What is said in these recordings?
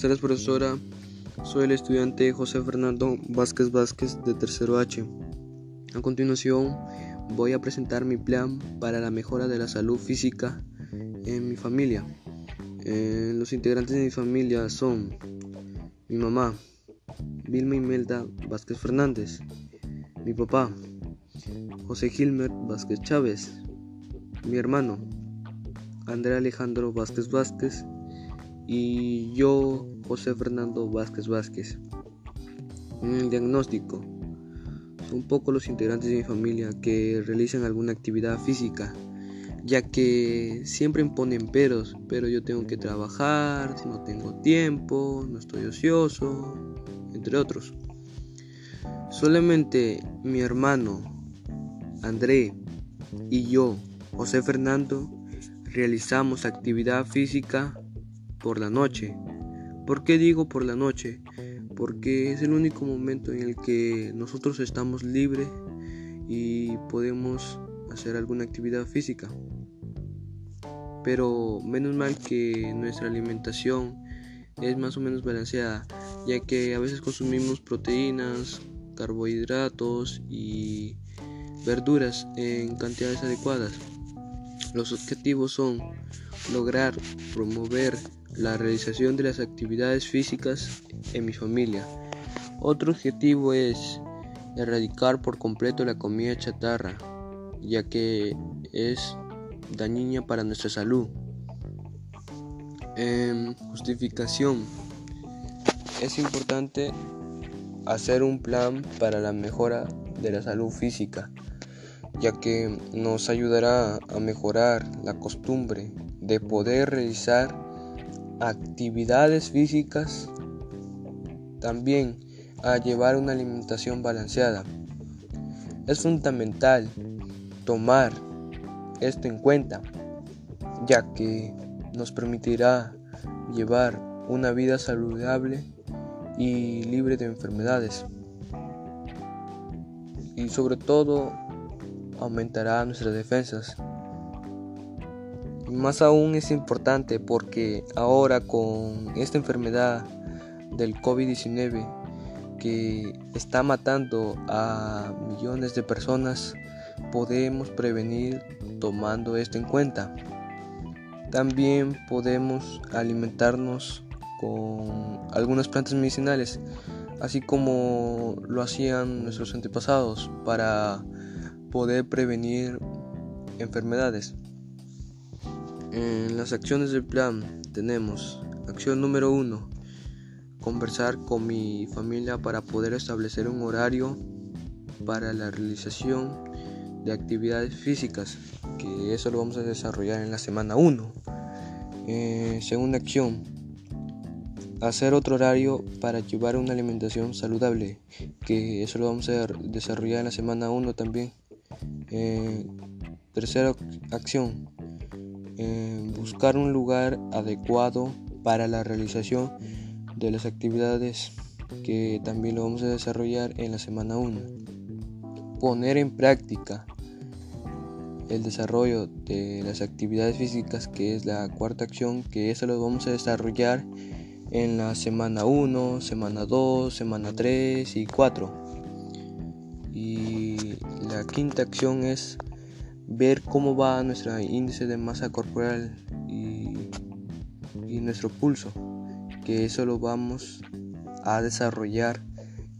Buenas profesora. Soy el estudiante José Fernando Vázquez Vázquez de tercero H. A continuación, voy a presentar mi plan para la mejora de la salud física en mi familia. Eh, los integrantes de mi familia son mi mamá, Vilma Imelda Vázquez Fernández, mi papá, José Gilmer Vázquez Chávez, mi hermano, André Alejandro Vázquez Vázquez y yo, José Fernando Vázquez Vázquez. El diagnóstico, son pocos los integrantes de mi familia que realizan alguna actividad física, ya que siempre imponen peros, pero yo tengo que trabajar, no tengo tiempo, no estoy ocioso, entre otros. Solamente mi hermano, André, y yo, José Fernando, realizamos actividad física por la noche. ¿Por qué digo por la noche? Porque es el único momento en el que nosotros estamos libres y podemos hacer alguna actividad física. Pero menos mal que nuestra alimentación es más o menos balanceada, ya que a veces consumimos proteínas, carbohidratos y verduras en cantidades adecuadas. Los objetivos son lograr promover la realización de las actividades físicas en mi familia. Otro objetivo es erradicar por completo la comida chatarra, ya que es dañina para nuestra salud. En justificación, es importante hacer un plan para la mejora de la salud física ya que nos ayudará a mejorar la costumbre de poder realizar actividades físicas, también a llevar una alimentación balanceada. Es fundamental tomar esto en cuenta, ya que nos permitirá llevar una vida saludable y libre de enfermedades. Y sobre todo aumentará nuestras defensas. Y más aún es importante porque ahora con esta enfermedad del COVID-19 que está matando a millones de personas, podemos prevenir tomando esto en cuenta. También podemos alimentarnos con algunas plantas medicinales, así como lo hacían nuestros antepasados para poder prevenir enfermedades. En las acciones del plan tenemos acción número uno, conversar con mi familia para poder establecer un horario para la realización de actividades físicas, que eso lo vamos a desarrollar en la semana 1. Eh, segunda acción, hacer otro horario para llevar una alimentación saludable, que eso lo vamos a desarrollar en la semana 1 también. Eh, tercera acción, eh, buscar un lugar adecuado para la realización de las actividades que también lo vamos a desarrollar en la semana 1. Poner en práctica el desarrollo de las actividades físicas, que es la cuarta acción, que eso lo vamos a desarrollar en la semana 1, semana 2, semana 3 y 4. Y la quinta acción es ver cómo va nuestro índice de masa corporal y, nuestro pulso, que eso lo vamos a desarrollar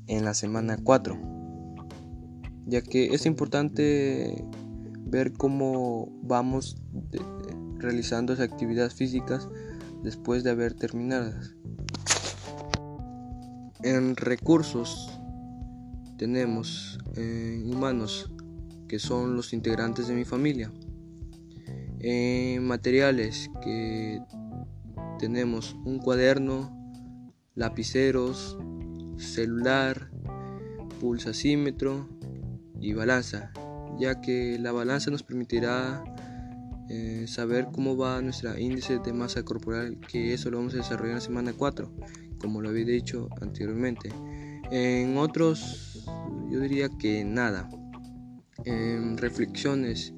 en la semana 4, ya que es importante ver cómo vamos realizando esas actividades físicas después de haber terminadas. En recursos tenemos eh, humanos, que son los integrantes de mi familia. En materiales que tenemos un cuaderno, lapiceros, celular, pulsacímetro y balanza, ya que la balanza nos permitirá eh, saber cómo va nuestro índice de masa corporal, que eso lo vamos a desarrollar en la semana 4, como lo había dicho anteriormente. En otros, yo diría que nada. En reflexiones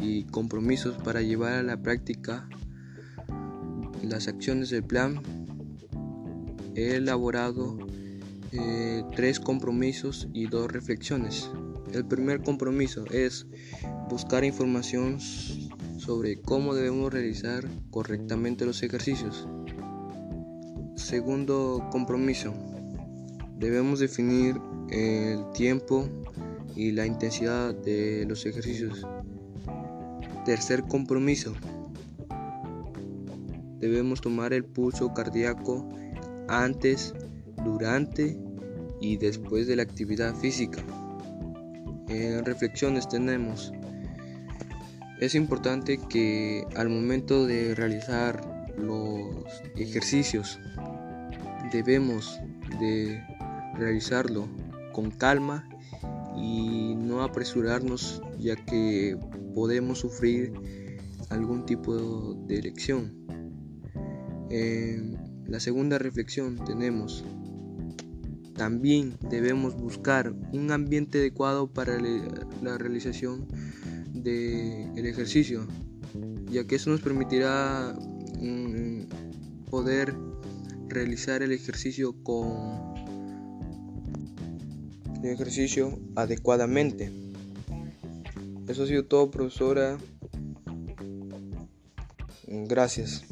y compromisos para llevar a la práctica las acciones del plan, he elaborado eh, tres compromisos y dos reflexiones. El primer compromiso es buscar información sobre cómo debemos realizar correctamente los ejercicios. Segundo compromiso, debemos definir el tiempo y la intensidad de los ejercicios. Tercer compromiso, debemos tomar el pulso cardíaco antes, durante y después de la actividad física. En reflexiones tenemos, es importante que al momento de realizar los ejercicios debemos de realizarlo con calma y no apresurarnos ya que podemos sufrir algún tipo de elección. En la segunda reflexión tenemos, también debemos buscar un ambiente adecuado para la realización del ejercicio, ya que eso nos permitirá mm, poder realizar el ejercicio con el ejercicio adecuadamente. Eso ha sido todo, profesora. Gracias.